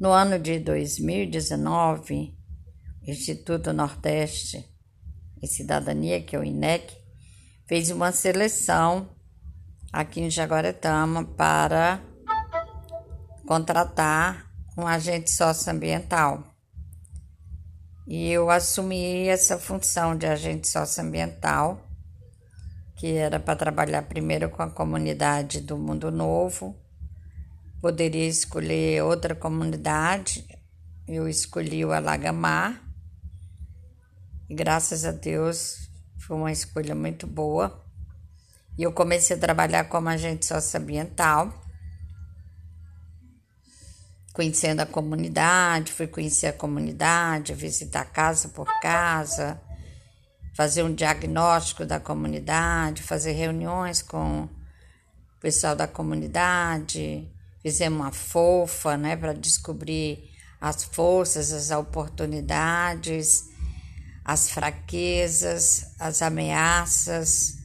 No ano de 2019, o Instituto Nordeste e Cidadania, que é o INEC, fez uma seleção aqui em Jaguaretama para contratar um agente socioambiental. E eu assumi essa função de agente socioambiental, que era para trabalhar primeiro com a comunidade do Mundo Novo Poderia escolher outra comunidade, eu escolhi o Alagamar. Graças a Deus foi uma escolha muito boa. E eu comecei a trabalhar como agente socioambiental, conhecendo a comunidade, fui conhecer a comunidade, visitar casa por casa, fazer um diagnóstico da comunidade, fazer reuniões com o pessoal da comunidade, Fizemos uma fofa, né, para descobrir as forças, as oportunidades, as fraquezas, as ameaças.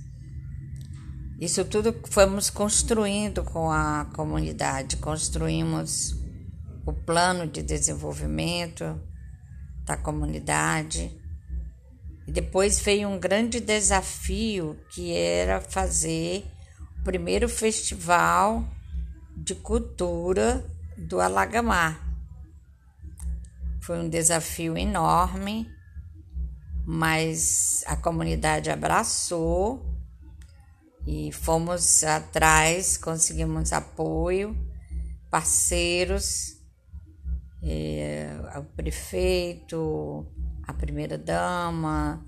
Isso tudo fomos construindo com a comunidade, construímos o plano de desenvolvimento da comunidade. E depois veio um grande desafio que era fazer o primeiro festival de cultura do Alagamar. Foi um desafio enorme, mas a comunidade abraçou e fomos atrás, conseguimos apoio, parceiros, eh, o prefeito, a primeira dama,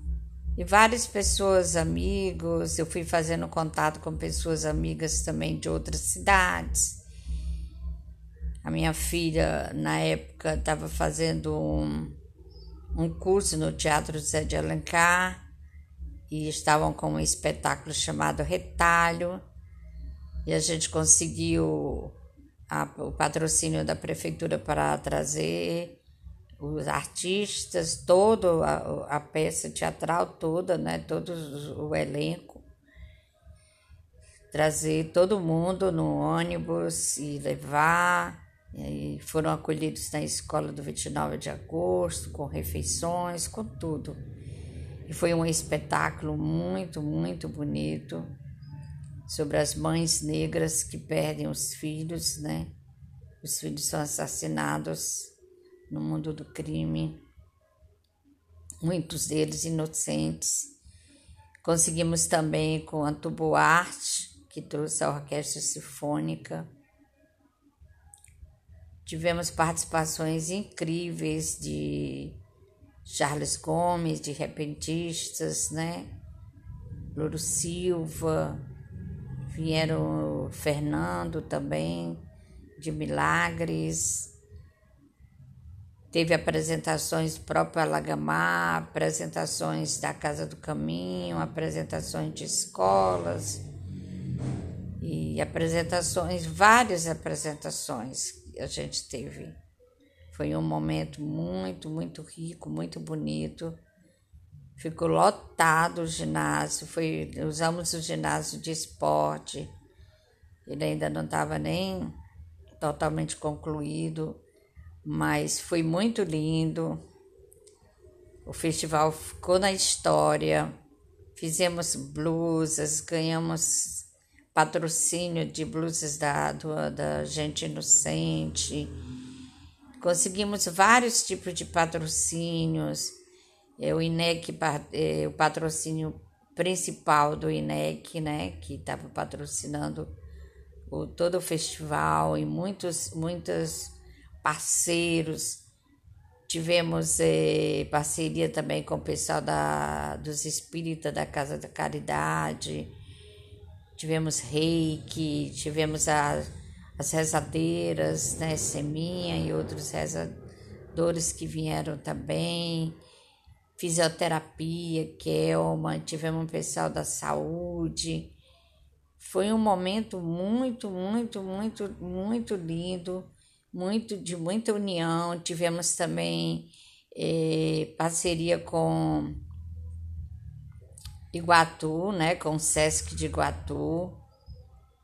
e várias pessoas, amigos. Eu fui fazendo contato com pessoas amigas também de outras cidades. A minha filha, na época, estava fazendo um, um curso no Teatro Zé de Alencar e estavam com um espetáculo chamado Retalho. E a gente conseguiu a, o patrocínio da prefeitura para trazer os artistas, toda a, peça teatral toda, né, todo o elenco, trazer todo mundo no ônibus e levar. E foram acolhidos na escola do 29 de agosto, com refeições, com tudo. E foi um espetáculo muito, muito bonito sobre as mães negras que perdem os filhos, né? Os filhos são assassinados no mundo do crime, muitos deles inocentes. Conseguimos também com a Tuboarte, que trouxe a Orquestra Sinfônica. Tivemos participações incríveis de Charles Gomes, de repentistas, né? Louro Silva, vieram Fernando também, de Milagres, Teve apresentações próprio Alagamar, apresentações da Casa do Caminho, apresentações de escolas e apresentações, várias apresentações que a gente teve. Foi um momento muito, muito rico, muito bonito. Ficou lotado o ginásio, foi, usamos o ginásio de esporte. Ele ainda não estava nem totalmente concluído mas foi muito lindo. O festival ficou na história. Fizemos blusas, ganhamos patrocínio de blusas da, do, da gente inocente. Conseguimos vários tipos de patrocínios. É, o INEC, é, o patrocínio principal do INEC, né, que estava patrocinando o, todo o festival e muitos, muitas parceiros. Tivemos eh, parceria também com o pessoal da, dos espíritas da Casa da Caridade. Tivemos reiki, tivemos a, as rezadeiras, né, Seminha e outros rezadores que vieram também. Fisioterapia, Kelma, tivemos um pessoal da saúde. Foi um momento muito, muito, muito, muito lindo muito de muita união. Tivemos também eh, parceria com Iguatu, né, com o Sesc de Iguatu,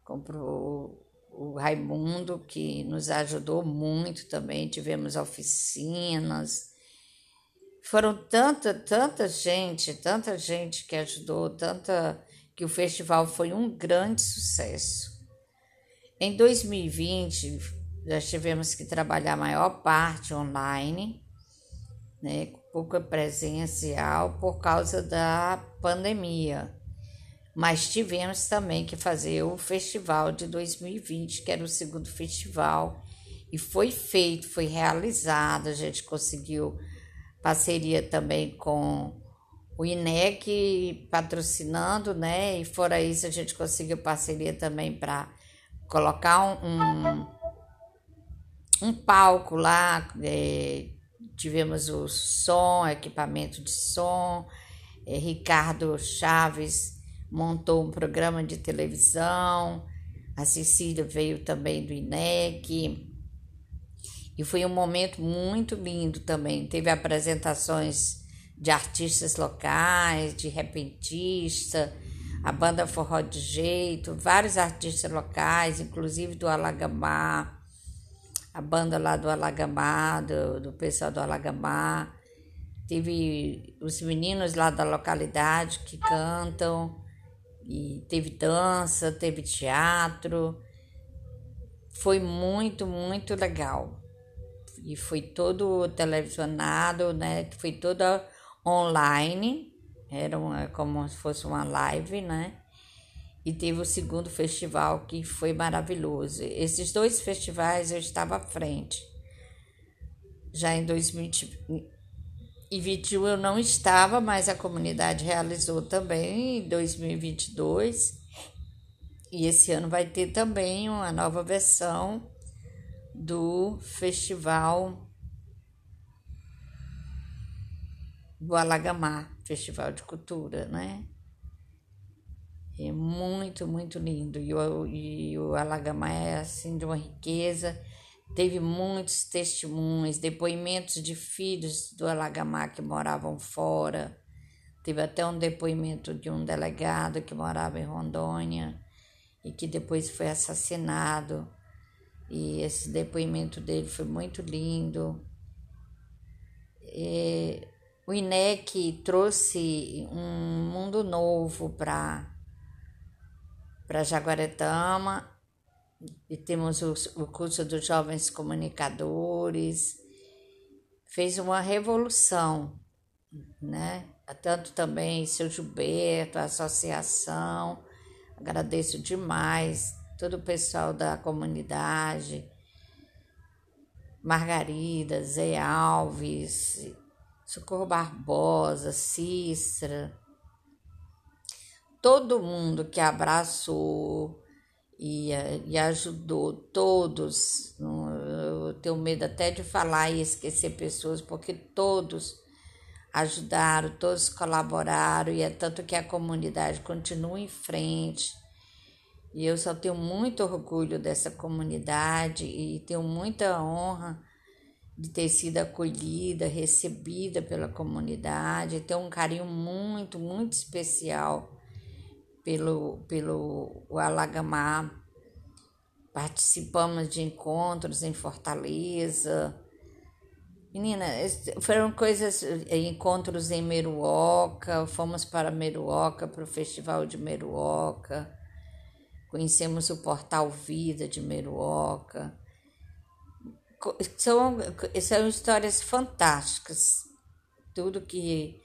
comprou o Raimundo, que nos ajudou muito também, tivemos oficinas. Foram tanta, tanta gente, tanta gente que ajudou, tanta que o festival foi um grande sucesso. Em 2020, nós tivemos que trabalhar a maior parte online, né, pouca presencial por causa da pandemia mas tivemos também que fazer o festival de 2020, que era o segundo festival, e foi feito, foi realizado, a gente conseguiu parceria também com o INEC patrocinando, né? E fora isso, a gente conseguiu parceria também para colocar um, um palco lá, é, tivemos o som, equipamento de som, é, Ricardo Chaves montou um programa de televisão, a Cecília veio também do INEC. E foi um momento muito lindo também. Teve apresentações de artistas locais, de repentista, a banda Forró de Jeito, vários artistas locais, inclusive do Alagamar, a banda lá do Alagamar, do, do pessoal do Alagamar. Teve os meninos lá da localidade que cantam. E teve dança, teve teatro. Foi muito, muito legal. E foi todo televisionado, né? Foi toda online. Era uma, como se fosse uma live, né? E teve o segundo festival que foi maravilhoso. Esses dois festivais eu estava à frente. Já em 2020, e 21 eu não estava, mas a comunidade realizou também em 2022. E esse ano vai ter também uma nova versão do Festival do Alagamar, Festival de Cultura, né? É muito, muito lindo. E o, e o Alagamar é assim de uma riqueza Teve muitos testemunhos, depoimentos de filhos do Alagamar que moravam fora. Teve até um depoimento de um delegado que morava em Rondônia e que depois foi assassinado. E esse depoimento dele foi muito lindo. E o INEC trouxe um mundo novo para para Jaguaretama. E temos o, curso dos jovens comunicadores, fez uma revolução, né? Tanto também seu Gilberto, a associação, agradeço demais todo o pessoal da comunidade, Margarida, Zé Alves, Socorro Barbosa, Cícera, todo mundo que abraçou, e, e ajudou todos. Eu tenho medo até de falar e esquecer pessoas, porque todos ajudaram, todos colaboraram, e é tanto que a comunidade continua em frente. E eu só tenho muito orgulho dessa comunidade e tenho muita honra de ter sido acolhida, recebida pela comunidade, tenho um carinho muito, muito especial pelo, pelo Alagamar. Participamos de encontros em Fortaleza. Menina, foram coisas, eh, encontros em Meruoca, fomos para Meruoca, para o Festival de Meruoca, conhecemos o Portal Vida de Meruoca. São, são histórias fantásticas, tudo que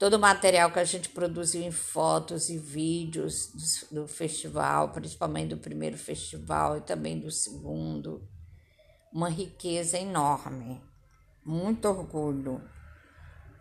todo o material que a gente produziu em fotos e vídeos do, do, festival, principalmente do primeiro festival e também do segundo, uma riqueza enorme, muito orgulho.